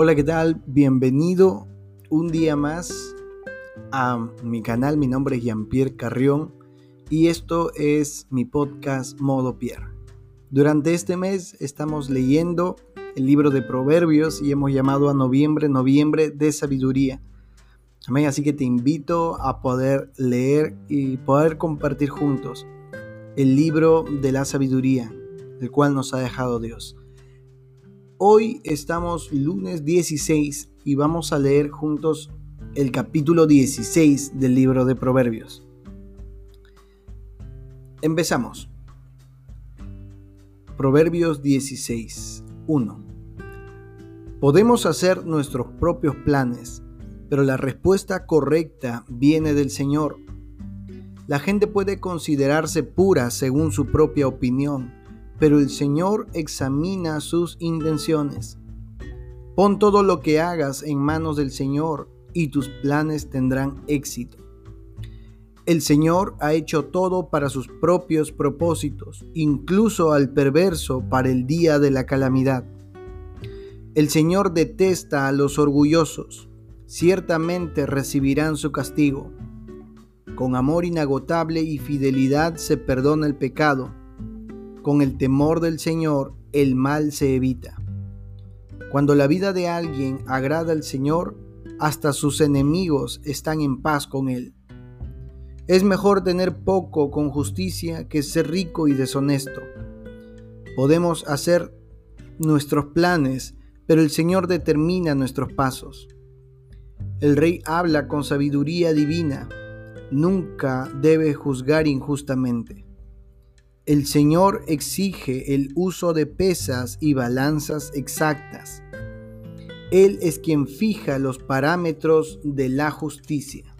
Hola, ¿qué tal? Bienvenido un día más a mi canal. Mi nombre es Jean-Pierre Carrión y esto es mi podcast Modo Pierre. Durante este mes estamos leyendo el libro de Proverbios y hemos llamado a noviembre, noviembre de sabiduría. Amén, así que te invito a poder leer y poder compartir juntos el libro de la sabiduría, el cual nos ha dejado Dios. Hoy estamos lunes 16 y vamos a leer juntos el capítulo 16 del libro de Proverbios. Empezamos. Proverbios 16, 1. Podemos hacer nuestros propios planes, pero la respuesta correcta viene del Señor. La gente puede considerarse pura según su propia opinión pero el Señor examina sus intenciones. Pon todo lo que hagas en manos del Señor y tus planes tendrán éxito. El Señor ha hecho todo para sus propios propósitos, incluso al perverso para el día de la calamidad. El Señor detesta a los orgullosos, ciertamente recibirán su castigo. Con amor inagotable y fidelidad se perdona el pecado con el temor del Señor el mal se evita. Cuando la vida de alguien agrada al Señor, hasta sus enemigos están en paz con él. Es mejor tener poco con justicia que ser rico y deshonesto. Podemos hacer nuestros planes, pero el Señor determina nuestros pasos. El rey habla con sabiduría divina. Nunca debe juzgar injustamente. El Señor exige el uso de pesas y balanzas exactas. Él es quien fija los parámetros de la justicia.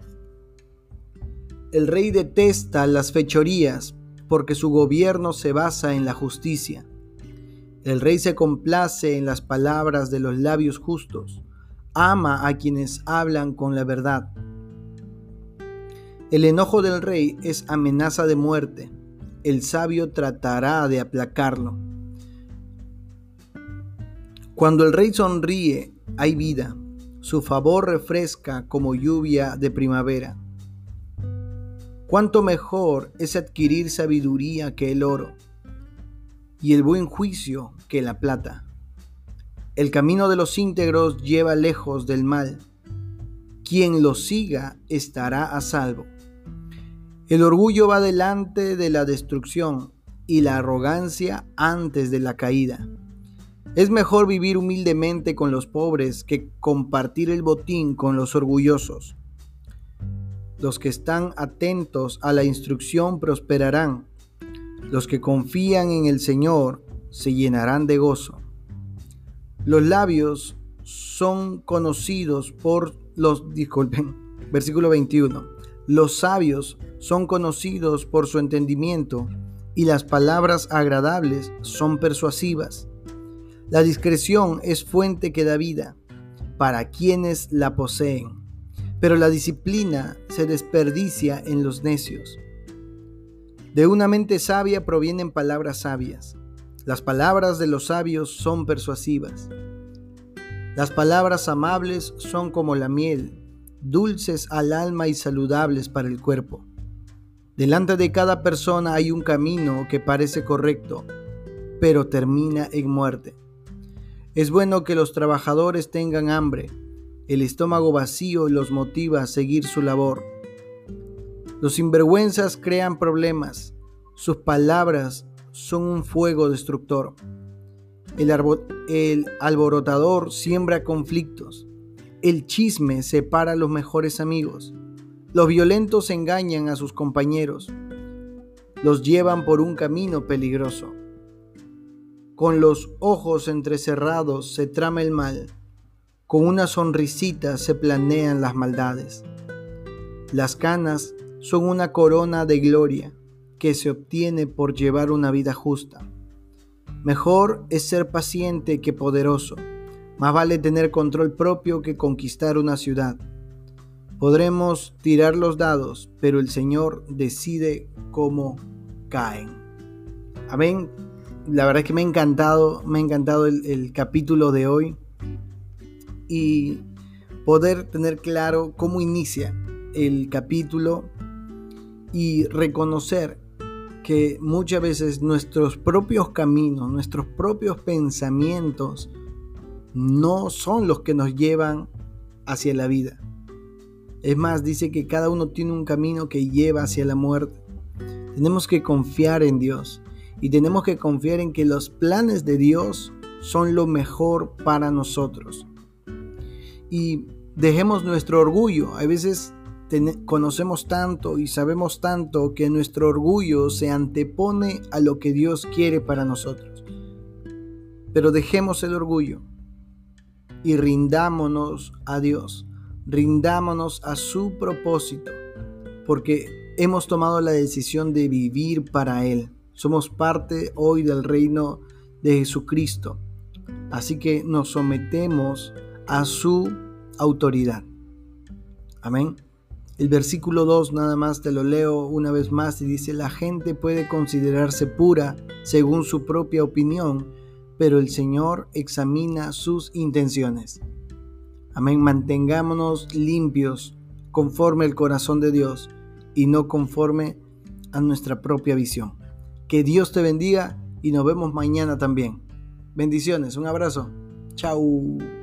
El rey detesta las fechorías porque su gobierno se basa en la justicia. El rey se complace en las palabras de los labios justos, ama a quienes hablan con la verdad. El enojo del rey es amenaza de muerte el sabio tratará de aplacarlo. Cuando el rey sonríe, hay vida. Su favor refresca como lluvia de primavera. Cuánto mejor es adquirir sabiduría que el oro y el buen juicio que la plata. El camino de los íntegros lleva lejos del mal. Quien lo siga estará a salvo. El orgullo va delante de la destrucción y la arrogancia antes de la caída. Es mejor vivir humildemente con los pobres que compartir el botín con los orgullosos. Los que están atentos a la instrucción prosperarán. Los que confían en el Señor se llenarán de gozo. Los labios son conocidos por los, disculpen, versículo 21 los sabios son conocidos por su entendimiento y las palabras agradables son persuasivas. La discreción es fuente que da vida para quienes la poseen, pero la disciplina se desperdicia en los necios. De una mente sabia provienen palabras sabias. Las palabras de los sabios son persuasivas. Las palabras amables son como la miel dulces al alma y saludables para el cuerpo. Delante de cada persona hay un camino que parece correcto, pero termina en muerte. Es bueno que los trabajadores tengan hambre, el estómago vacío los motiva a seguir su labor. Los sinvergüenzas crean problemas, sus palabras son un fuego destructor. El, el alborotador siembra conflictos, el chisme separa a los mejores amigos. Los violentos engañan a sus compañeros. Los llevan por un camino peligroso. Con los ojos entrecerrados se trama el mal. Con una sonrisita se planean las maldades. Las canas son una corona de gloria que se obtiene por llevar una vida justa. Mejor es ser paciente que poderoso más vale tener control propio que conquistar una ciudad. Podremos tirar los dados, pero el Señor decide cómo caen. Amén. La verdad es que me ha encantado, me ha encantado el, capítulo de hoy. y poder tener claro cómo inicia el capítulo y reconocer que muchas veces nuestros propios caminos, nuestros propios pensamientos no son los que nos llevan hacia la vida. Es más, dice que cada uno tiene un camino que lleva hacia la muerte. Tenemos que confiar en Dios y tenemos que confiar en que los planes de Dios son lo mejor para nosotros. Y dejemos nuestro orgullo. A veces conocemos tanto y sabemos tanto que nuestro orgullo se antepone a lo que Dios quiere para nosotros. Pero dejemos el orgullo y rindámonos a Dios, rindámonos a su propósito, porque hemos tomado la decisión de vivir para Él. Somos parte hoy del reino de Jesucristo, así que nos sometemos a su autoridad. Amén. El versículo 2 nada más te lo leo una vez más y dice, la gente puede considerarse pura según su propia opinión, pero el Señor examina sus intenciones. Amén, mantengámonos limpios conforme el corazón de Dios y no conforme a nuestra propia visión. Que Dios te bendiga y nos vemos mañana también. Bendiciones, un abrazo. Chao.